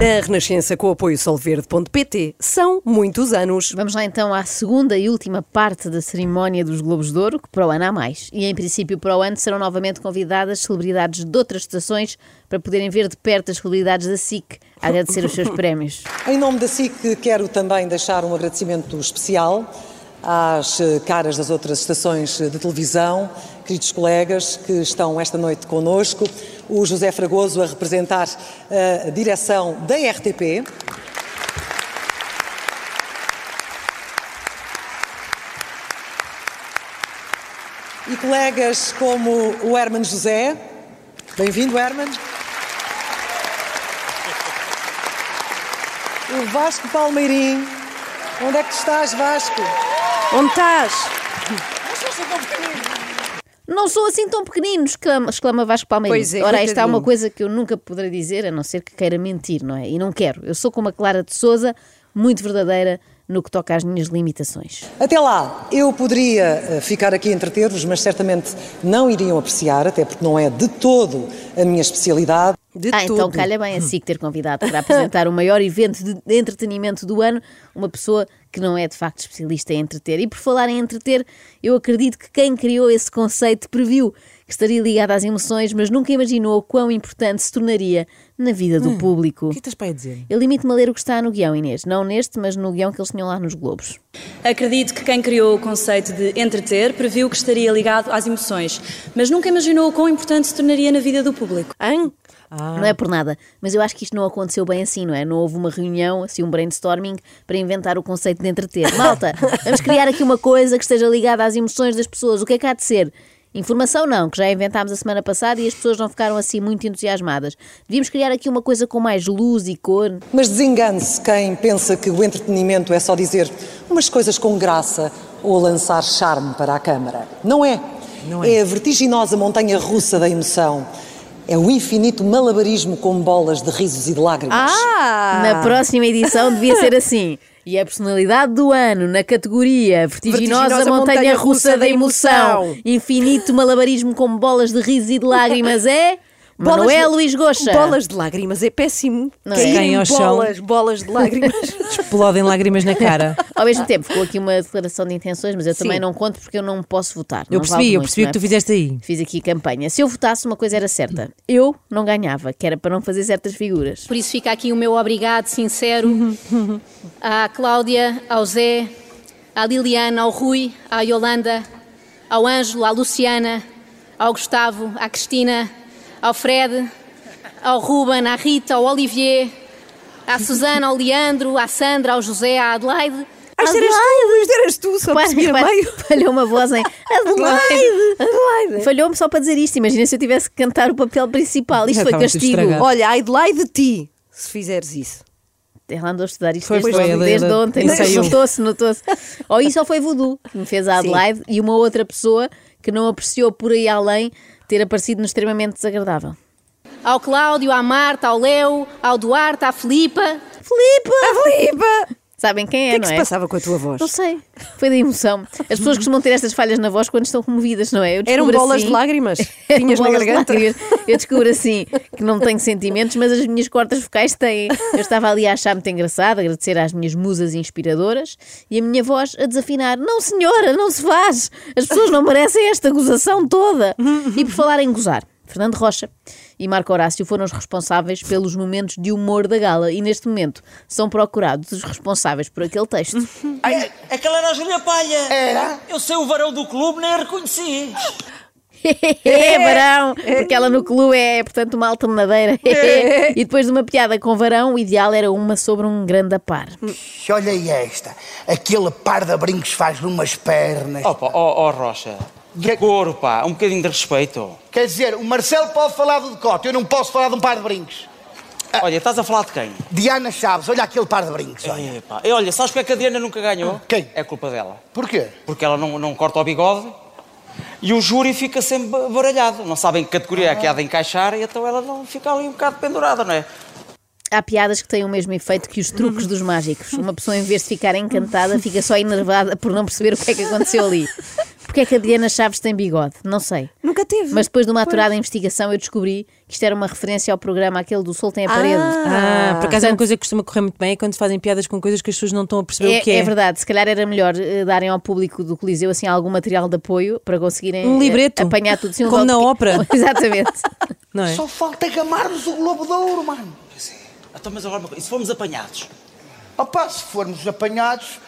A Renascença com o apoio solverde.pt são muitos anos. Vamos lá então à segunda e última parte da cerimónia dos Globos de Ouro, que para o ano há mais. E em princípio para o ano serão novamente convidadas celebridades de outras estações para poderem ver de perto as celebridades da SIC a agradecer os seus prémios. Em nome da SIC, quero também deixar um agradecimento especial às eh, caras das outras estações de televisão, queridos colegas que estão esta noite conosco, o José Fragoso a representar a direção da RTP. E colegas como o Herman José. Bem-vindo, Herman. O Vasco Palmeirim. Onde é que estás, Vasco? Onde estás? Não sou assim tão pequenino, exclama, exclama Vasco Palmeiras. Pois é, Ora, esta é uma coisa que eu nunca poderei dizer, a não ser que queira mentir, não é? E não quero. Eu sou como a Clara de Souza, muito verdadeira no que toca às minhas limitações. Até lá, eu poderia eh, ficar aqui a entreter-vos, mas certamente não iriam apreciar, até porque não é de todo a minha especialidade. De ah, tudo. então calha bem a SIC ter convidado para apresentar o maior evento de entretenimento do ano uma pessoa que não é de facto especialista em entreter. E por falar em entreter, eu acredito que quem criou esse conceito previu que estaria ligado às emoções, mas nunca imaginou quão importante se tornaria na vida do público. O que estás para aí dizer? Eu limito-me a ler o que está no guião, Inês. Não neste, mas no guião que eles tinham lá nos Globos. Acredito que quem criou o conceito de entreter previu que estaria ligado às emoções, mas nunca imaginou o quão importante se tornaria na vida do público. Hã? Não é por nada, mas eu acho que isto não aconteceu bem assim, não é? Não houve uma reunião, assim, um brainstorming para inventar o conceito de entreter. Malta, vamos criar aqui uma coisa que esteja ligada às emoções das pessoas. O que é que há de ser? Informação não, que já inventámos a semana passada e as pessoas não ficaram assim muito entusiasmadas. Devíamos criar aqui uma coisa com mais luz e cor. Mas desengane-se quem pensa que o entretenimento é só dizer umas coisas com graça ou lançar charme para a câmara. Não é. Não é. é a vertiginosa montanha russa da emoção. É o infinito malabarismo com bolas de risos e de lágrimas. Ah! Na próxima edição devia ser assim. E a personalidade do ano na categoria Vertiginosa, Vertiginosa Montanha Russa da Emoção, Emoção. Infinito Malabarismo com bolas de risos e de lágrimas é. Manuel de- Luís Goxa. Bolas de lágrimas é péssimo. Não é? Caírem Caem ao chão. bolas, bolas de lágrimas. Explodem lágrimas na cara. Ao mesmo tempo, ficou aqui uma declaração de intenções, mas eu também Sim. não conto porque eu não posso votar. Eu Não percebi, vale eu percebi o que é? tu fizeste aí. Fiz aqui campanha. Se eu votasse, uma coisa era certa. Eu não ganhava, que era para não fazer certas figuras. Por isso fica aqui o meu obrigado sincero à Cláudia, ao Zé, à Liliana, ao Rui, à Yolanda, ao Ângelo, à Luciana, ao Gustavo, à Cristina, ao Fred, ao Ruben, à Rita, ao Olivier, à Susana, ao Leandro, à Sandra, ao José, à Adelaide. Isto eras tu, isto eras tu, só percebi a meio. Falhou uma voz em Adelaide. Adelaide. Falhou-me só para dizer isto. Imagina se eu tivesse que cantar o papel principal. Isto Já foi castigo. estragado. Olha, a Adelaide de ti, se fizeres isso. Ela andou a estudar isto Foi, desde, foi, desde ela ontem. Notou-se, notou-se. Ou isso ou foi Voodoo, que me fez a Adelaide, e uma outra pessoa que não apreciou por aí além ter aparecido no extremamente desagradável. Ao Cláudio, à Marta, ao Léo, ao Duarte, à Filipa. Filipe! A Filipa! Sabem quem O é, que é que se é? passava com a tua voz? Não sei. Foi da emoção. As pessoas costumam ter estas falhas na voz quando estão comovidas, não é? Eu Eram bolas assim- de lágrimas. Tinhas na bolas de garganta. lágrimas. Eu descubro assim que não tenho sentimentos, mas as minhas cordas vocais têm. Eu estava ali a achar muito engraçado, agradecer às minhas musas inspiradoras e a minha voz a desafinar: Não, senhora, não se faz. As pessoas não merecem esta gozação toda. E por falar em gozar. Fernando Rocha e Marco Horácio foram os responsáveis pelos momentos de humor da gala e neste momento são procurados os responsáveis por aquele texto. Ai, aquela era a Júlia Palha. Era? Eu sei o varão do clube, nem a reconheci. É, varão! Porque ela no clube é, portanto, uma alta menadeira. E depois de uma piada com varão, o ideal era uma sobre um grande apar. Olha aí esta. Aquele par de brincos faz numas pernas. Opa, ó ó, Rocha. De couro, pá. Um bocadinho de respeito. Quer dizer, o Marcelo pode falar do decote, eu não posso falar de um par de brincos. Olha, estás a falar de quem? Diana Chaves, olha aquele par de brincos, olha. Epá. E olha, sabes porque é que a Diana nunca ganhou? Quem? É culpa dela. Porquê? Porque ela não, não corta o bigode e o júri fica sempre ba- baralhado. Não sabem que categoria é que há de encaixar e então ela não fica ali um bocado pendurada, não é? Há piadas que têm o mesmo efeito que os truques dos mágicos. Uma pessoa, em vez de ficar encantada, fica só enervada por não perceber o que é que aconteceu ali. Porque é que a Diana Chaves tem bigode? Não sei. Nunca teve. Mas depois de uma aturada investigação eu descobri que isto era uma referência ao programa aquele do Sol tem a parede. Ah, por acaso é uma coisa que costuma correr muito bem é quando se fazem piadas com coisas que as pessoas não estão a perceber o que É, é. é verdade, se calhar era melhor eh, darem ao público do Coliseu assim algum material de apoio para conseguirem Um eh, libreto, apanhar tudo. Sim, um como na ópera. Exatamente. Não é? Só falta gamarmos o Globo de Ouro, mano. Então, mas agora, uma coisa, e se formos apanhados? Opa, se formos apanhados,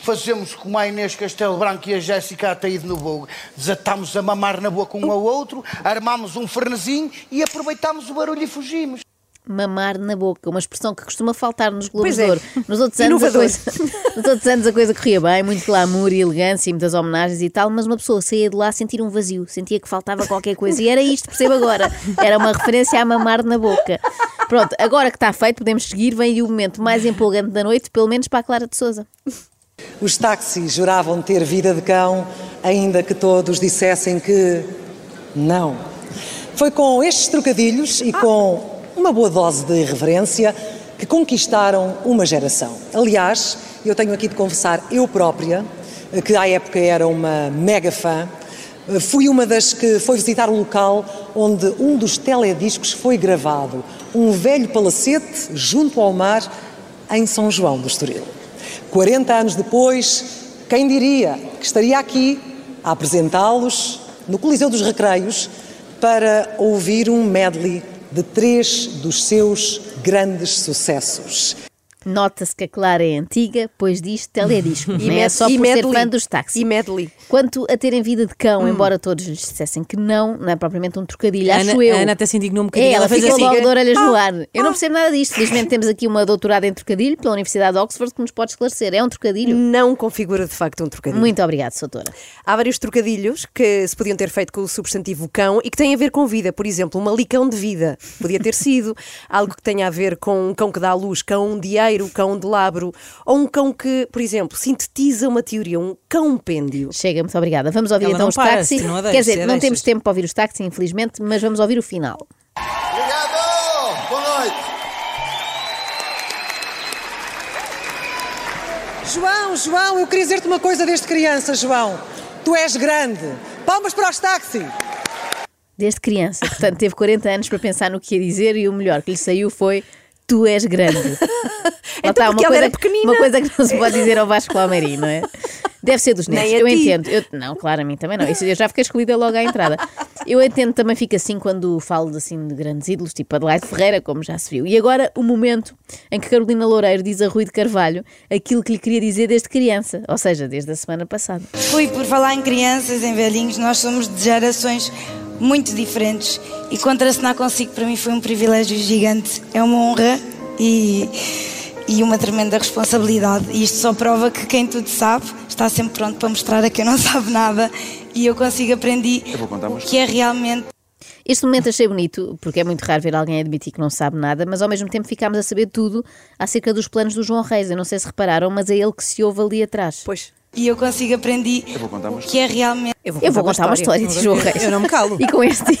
fazemos como a Inês Castelo Branco e a Jéssica Ataíde no Vogue. Desatamos a mamar na boca um ao outro, armamos um fernezinho e aproveitamos o barulho e fugimos. Mamar na boca, uma expressão que costuma faltar nos Globos é. de Ouro. Nos outros, anos a coisa, nos outros anos a coisa corria bem, muito glamour e elegância e muitas homenagens e tal, mas uma pessoa saía de lá a sentir um vazio, sentia que faltava qualquer coisa. E era isto, percebo agora. Era uma referência a mamar na boca. Pronto, agora que está feito, podemos seguir. Vem aí o momento mais empolgante da noite, pelo menos para a Clara de Souza. Os táxis juravam ter vida de cão, ainda que todos dissessem que não. Foi com estes trocadilhos e com uma boa dose de irreverência que conquistaram uma geração. Aliás, eu tenho aqui de confessar, eu própria, que à época era uma mega fã, fui uma das que foi visitar o local onde um dos telediscos foi gravado, um velho palacete junto ao mar, em São João do Estoril. 40 anos depois, quem diria que estaria aqui a apresentá-los no Coliseu dos Recreios para ouvir um medley de três dos seus grandes sucessos. Nota-se que a Clara é antiga, pois diz teledisco. é med- só e por ser medley. fã dos táxis. E medley. Quanto a terem vida de cão, embora todos lhes dissessem que não, não é propriamente um trocadilho, A acho Ana- eu. a Ana até se indignou um bocadinho. É, ela, Ela fez ficou assim. logo de orelhas no ar. Eu não percebo nada disto. Felizmente temos aqui uma doutorada em trocadilho pela Universidade de Oxford que nos pode esclarecer. É um trocadilho? Não configura de facto um trocadilho. Muito obrigada, doutora. Há vários trocadilhos que se podiam ter feito com o substantivo cão e que têm a ver com vida. Por exemplo, um malicão de vida. Podia ter sido algo que tenha a ver com um cão que dá à luz, cão dieiro, cão de labro. Ou um cão que, por exemplo, sintetiza uma teoria, um cão-pêndio. Chega, muito obrigada. Vamos ouvir Ela então os para, deixa, Quer dizer, não deixas. temos tempo para ouvir os táxis, infelizmente, mas vamos ouvir o final. Obrigado! Boa noite! João, João, eu queria dizer-te uma coisa desde criança, João. Tu és grande. Palmas para os táxis. Desde criança. Portanto, teve 40 anos para pensar no que ia dizer e o melhor que lhe saiu foi. Tu és grande. Então, ela era pequenina. uma coisa que não se pode dizer ao Vasco Palmeirim, não é? Deve ser dos netos. Eu ti. entendo. Eu- não, claro, a mim também não. Isso eu já fiquei escolhida logo à entrada. Eu entendo também fico assim quando falo assim de grandes ídolos, tipo Adelaide Ferreira, como já se viu. E agora o momento em que Carolina Loureiro diz a Rui de Carvalho aquilo que lhe queria dizer desde criança, ou seja, desde a semana passada. Fui por falar em crianças, em velhinhos, nós somos de gerações muito diferentes e contracenar consigo para mim foi um privilégio gigante, é uma honra e, e uma tremenda responsabilidade. E isto só prova que quem tudo sabe está sempre pronto para mostrar a quem não sabe nada e eu consigo aprender o que é realmente Este momento achei bonito, porque é muito raro ver alguém admitir que não sabe nada, mas ao mesmo tempo ficámos a saber tudo acerca dos planos do João Reis. Eu não sei se repararam, mas é ele que se ouve ali atrás. Pois. E eu consigo aprender o que é realmente Eu vou Eu vou contar uma história de João Reis. Eu não me calo. E com este.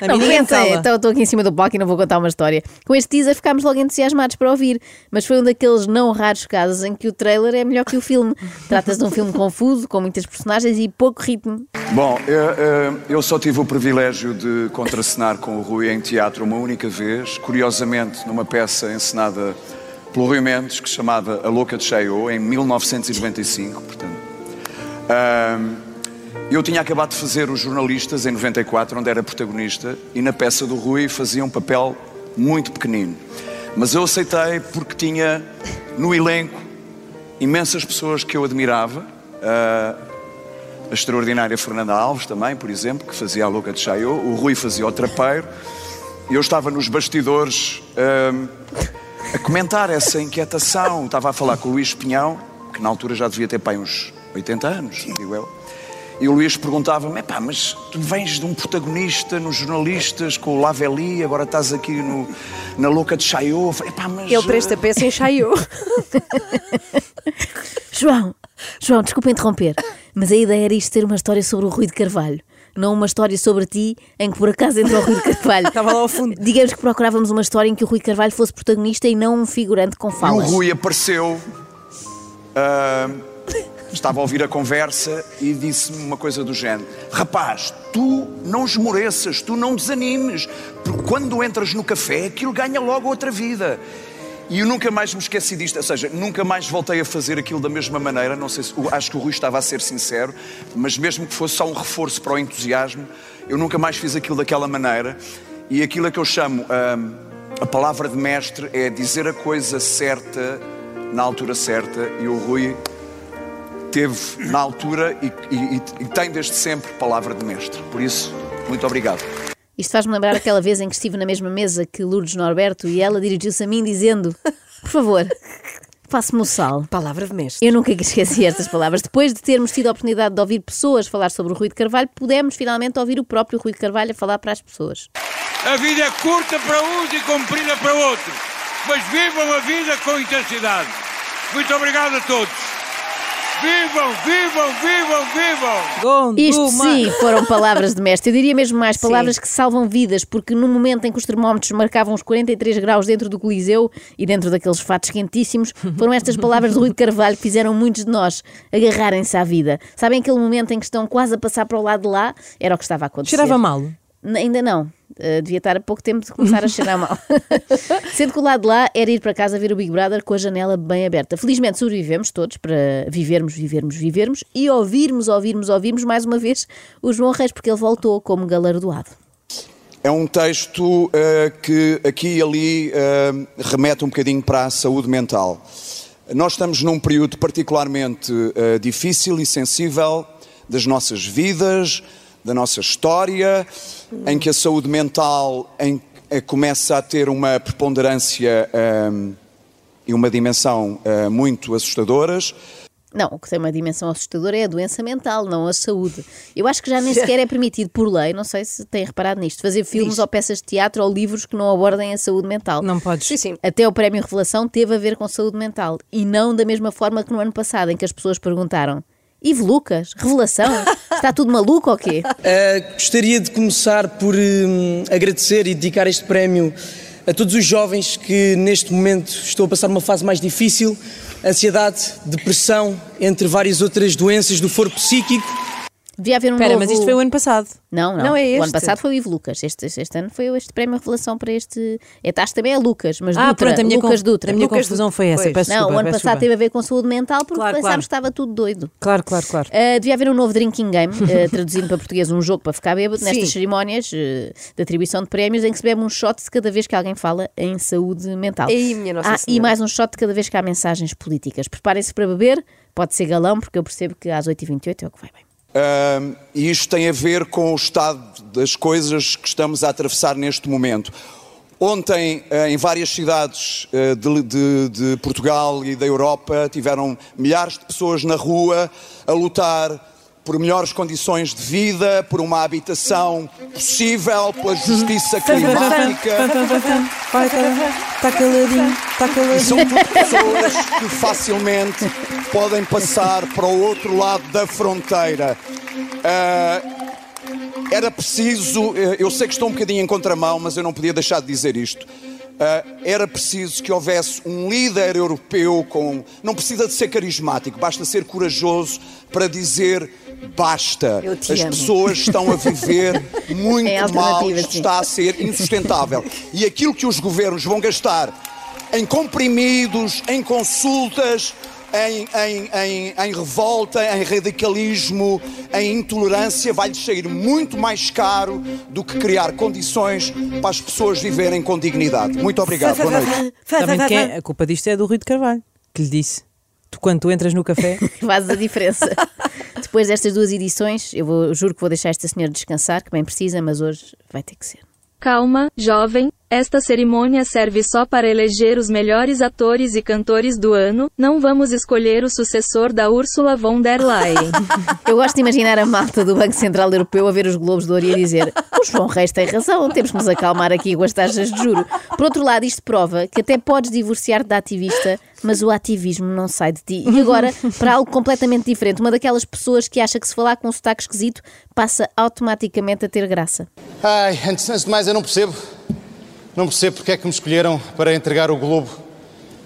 A não, pensei, então estou aqui em cima do palco e não vou contar uma história. Com este teaser ficámos logo entusiasmados para ouvir, mas foi um daqueles não raros casos em que o trailer é melhor que o filme. Trata-se de um filme confuso, com muitas personagens e pouco ritmo. Bom, eu, eu- eu só tive o privilégio de contracenar com o Rui em teatro uma única vez, curiosamente numa peça encenada pelo Rui Mendes, que se chamava A Louca de Cheio, em 1995, portanto. Ahm, eu tinha acabado de fazer os jornalistas em 94, onde era protagonista, e na peça do Rui fazia um papel muito pequenino. Mas eu aceitei porque tinha no elenco imensas pessoas que eu admirava. ah, a extraordinária Fernanda Alves também, por exemplo, que fazia a Louca de Chayo, o Rui fazia o Trapeiro, eu estava nos bastidores ahm, a comentar essa inquietação, estava a falar com o Luís Pinhão, que na altura já devia ter pai uns 80 anos, digo eu, e o Luís perguntava-me, "Epá, mas tu vens de um protagonista nos jornalistas com o Laveli, agora estás aqui no, na Louca de Chayo, Eu falei, "Epá, mas... Ele para esta peça ensaiou. João, João, desculpa interromper, mas a ideia era isto ser uma história sobre o Rui de Carvalho. Não uma história sobre ti em que por acaso entrou o Rui de Carvalho. Estava lá ao fundo. Digamos que procurávamos uma história em que o Rui de Carvalho fosse protagonista e não um figurante com E o falas. Rui apareceu. ah, estava a ouvir a conversa e disse-me uma coisa do género: Rapaz, tu não esmoreças, tu não desanimes, porque quando entras no café aquilo ganha logo outra vida. E eu nunca mais me esqueci disto, ou seja, nunca mais voltei a fazer aquilo da mesma maneira. Não sei se, acho que o Rui estava a ser sincero, mas mesmo que fosse só um reforço para o entusiasmo, eu nunca mais fiz aquilo daquela maneira. E aquilo é que eu chamo hum, a palavra de mestre é dizer a coisa certa na altura certa. E o Rui teve na altura e, e- e tem desde sempre palavra de mestre. Por isso, muito obrigado. Isto faz-me lembrar aquela vez em que estive na mesma mesa que Lourdes Norberto e ela dirigiu-se a mim dizendo: Por favor, passe-me o sal. Palavra de mestre. Eu nunca esqueci estas palavras. Depois de termos tido a oportunidade de ouvir pessoas falar sobre o Rui de Carvalho, pudemos finalmente ouvir o próprio Rui de Carvalho a falar para as pessoas. A vida é curta para uns e comprida para outros. Mas vivam a vida com intensidade. Muito obrigado a todos. Vivam, vivam, vivam, vivam! Isto sim foram palavras de mestre. Eu diria mesmo mais palavras que salvam vidas, porque no momento em que os termómetros marcavam os 43 graus dentro do Coliseu e dentro daqueles fatos quentíssimos, foram estas palavras de Rui de Carvalho que fizeram muitos de nós agarrarem-se à vida. Sabem aquele momento em que estão quase a passar para o lado de lá? Era o que estava a acontecer. Cheirava mal? Ainda não. Uh, devia estar a pouco tempo de começar a cheirar mal. Sendo que o lado de lá era ir para casa ver o Big Brother com a janela bem aberta. Felizmente sobrevivemos todos para vivermos, vivermos, vivermos e ouvirmos, ouvirmos, ouvirmos mais uma vez o João Reis, porque ele voltou como galardoado. É um texto eh, que aqui e ali eh, remete um bocadinho para a saúde mental. Nós estamos num período particularmente difícil e sensível das nossas vidas, da nossa história, em que a saúde mental em- eh, começa a ter uma preponderância eh, e uma dimensão eh, muito assustadoras. Não, o que tem uma dimensão assustadora é a doença mental, não a saúde. Eu acho que já nem sequer é permitido por lei, não sei se têm reparado nisto, fazer filmes ou peças de teatro ou livros que não abordem a saúde mental. Não podes. Sim, sim. Até o Prémio Revelação teve a ver com saúde mental e não da mesma forma que no ano passado, em que as pessoas perguntaram: Ivo Lucas, revelação? Está tudo maluco ou quê? Uh, gostaria de começar por hum, agradecer e dedicar este prémio a todos os jovens que neste momento estão a passar uma fase mais difícil, ansiedade, depressão, entre várias outras doenças do foro psíquico. Devia haver um Espera, novo... mas isto foi o ano passado. Não, não. Não, é O ano este. passado foi o Ivo Lucas. Este, este ano foi este prémio Revelação para este. É taxa também é Lucas, mas Ah, Dutra. pronto, a minha, Lucas conf- Dutra. a minha Lucas confusão foi essa. Pois. Peço Não, desculpa, o ano peço passado desculpa. teve a ver com saúde mental porque Claro, pensámos claro. que estava tudo doido. Claro, claro, claro. Uh, devia haver um novo drinking game, uh, traduzindo para português um jogo para ficar bêbado, nestas Sim. cerimónias uh, de atribuição de prémios, em que se bebe um shot de cada vez que alguém fala em saúde mental. Ei, minha Nossa ah, e mais um shot de cada vez que há mensagens políticas. Preparem-se para beber, pode ser galão, porque eu percebo que às 8h28 é o que vai bem. Ahm, e isto tem a ver com o estado das coisas que estamos a atravessar neste momento. Ontem, eh, em várias cidades eh, de, de- de Portugal e da Europa, tiveram milhares de pessoas na rua a lutar por melhores condições de vida, por uma habitação possível, pela justiça climática. Está caladinho, está E são tudo pessoas que facilmente podem passar para o outro lado da fronteira. Ah, era preciso, eh, eu sei que estou um bocadinho em contramão, mas eu não podia deixar de dizer isto. Ah, era preciso que houvesse um líder europeu com. Não precisa de ser carismático, basta ser corajoso para dizer basta. As amo. pessoas estão a viver muito É mal, alternativa, isto está a ser insustentável. E aquilo que os governos vão gastar em comprimidos, em consultas, em, em- em- em revolta, em radicalismo, em intolerância, vai-lhes sair muito mais caro do que criar condições para as pessoas viverem com dignidade. Muito obrigado. Boa noite. De quem é? A culpa disto é do Rui de Carvalho, que lhe disse. Tu, quando tu entras no café, Fazes a diferença. Depois destas duas edições, eu vou- juro que vou deixar esta senhora descansar, que bem precisa, mas hoje vai ter que ser. Calma, jovem, esta cerimônia serve só para eleger os melhores atores e cantores do ano, não vamos escolher o sucessor da Ursula von der Leyen. Eu gosto de imaginar a malta do Banco Central Europeu a ver os Globos de Ouro e a dizer: O João Reis tem razão, temos que nos acalmar aqui com as taxas de juro. Por outro lado, isto prova que até podes divorciar-te da ativista, mas o ativismo não sai de ti. E agora, para algo completamente diferente, uma daquelas pessoas que acha que se falar com um sotaque esquisito passa automaticamente a ter graça. Ai, antes, antes de mais, eu não percebo. Não percebo porque é que me escolheram para entregar o Globo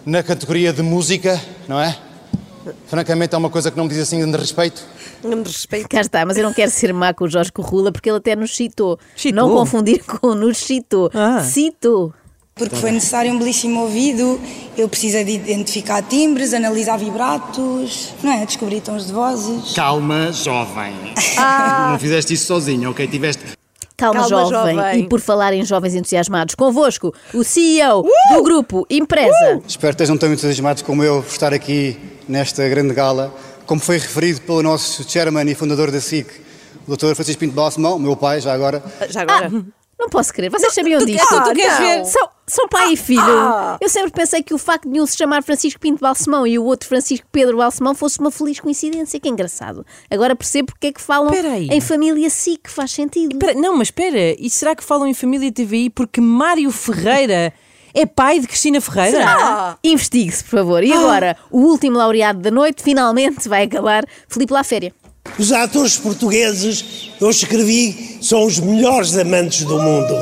na categoria de música, não é? Francamente, é uma coisa que não me diz assim de respeito. Não me respeito. Cá está, mas eu não quero ser má com o Jorge Corrula porque ele até nos citou. Citou? Não confundir com nos citou. Ah. Citou. Porque foi necessário um belíssimo ouvido, eu precisei de identificar timbres, analisar vibratos, não é? Descobrir tons de vozes. Calma, jovem. Não fizeste isso sozinho, ok? Tiveste. Calma, Calma, jovem. jovem. E por falar em jovens entusiasmados, convosco, o CEO Uh! do grupo Empresa. Espero que estejam tão entusiasmados como eu por estar aqui nesta grande gala. Como foi referido pelo nosso chairman e fundador da SIC, o Dr. Francisco Pinto Balsemão, meu pai, já agora. Já agora. Não posso crer, vocês sabiam tu- disto? ah, tu queres ver? São, são pai e filho. ah. Eu sempre pensei que o facto de um se chamar Francisco Pinto Balsemão e o outro Francisco Pedro Balsemão fosse uma feliz coincidência. Que engraçado. Agora percebo porque é que falam Espera aí. em família SIC, faz sentido. Não, mas espera, e será que falam em família TVI porque Mário Ferreira é pai de Cristina Ferreira? Será? Investigue-se, por favor. E agora, o último laureado da noite finalmente vai acabar, Filipe Laféria. Os atores portugueses, eu escrevi, são os melhores amantes do mundo.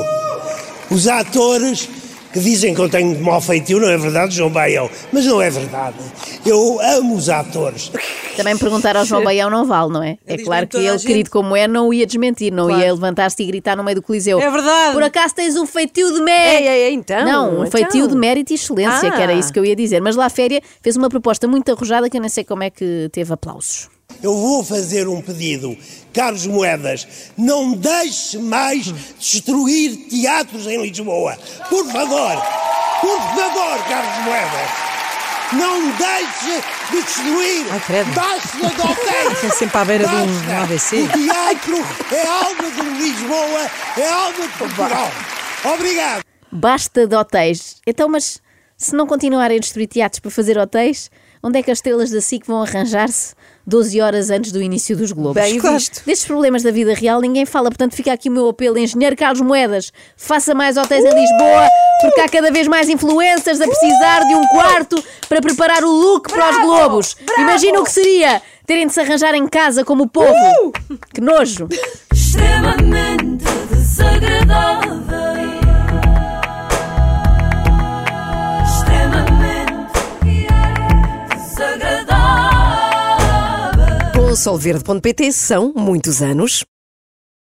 Os atores que dizem que eu tenho de mau feitio, não é verdade, João Baião? Mas não é verdade. Eu amo os atores. Também perguntar ao João Baião não vale, não é? É diz claro que ele, querido como é, não o ia desmentir, não Claro. ia levantar-se e gritar no meio do Coliseu. É verdade. Por acaso tens um feitio de mérito. Ei, ei, ei, então, Não, um então. feitio de mérito e excelência, Ah. que era isso que eu ia dizer. Mas lá a Féria fez uma proposta muito arrojada que eu nem sei como é que teve aplausos. Eu vou fazer um pedido. Carlos Moedas, não deixe mais destruir teatros em Lisboa. Por favor, por favor, Carlos Moedas. Não deixe de destruir. Ai, credo. Basta de hotéis. É sempre à beira de um. AVC. O teatro é alma de Lisboa, é alma de Portugal. Obrigado. Basta de hotéis. Então, mas se não continuarem a destruir teatros para fazer hotéis, onde é que as estrelas da SIC vão arranjar-se 12 horas antes do início dos Globos? Bem visto. Destes problemas da vida real ninguém fala, portanto fica aqui o meu apelo, engenheiro Carlos Moedas, faça mais hotéis em Lisboa, porque há cada vez mais influencers a precisar de um quarto para preparar o look para os Globos. Imagina o que seria terem de se arranjar em casa como o povo. Que nojo. extremamente desagradável. solverde.pt são muitos anos.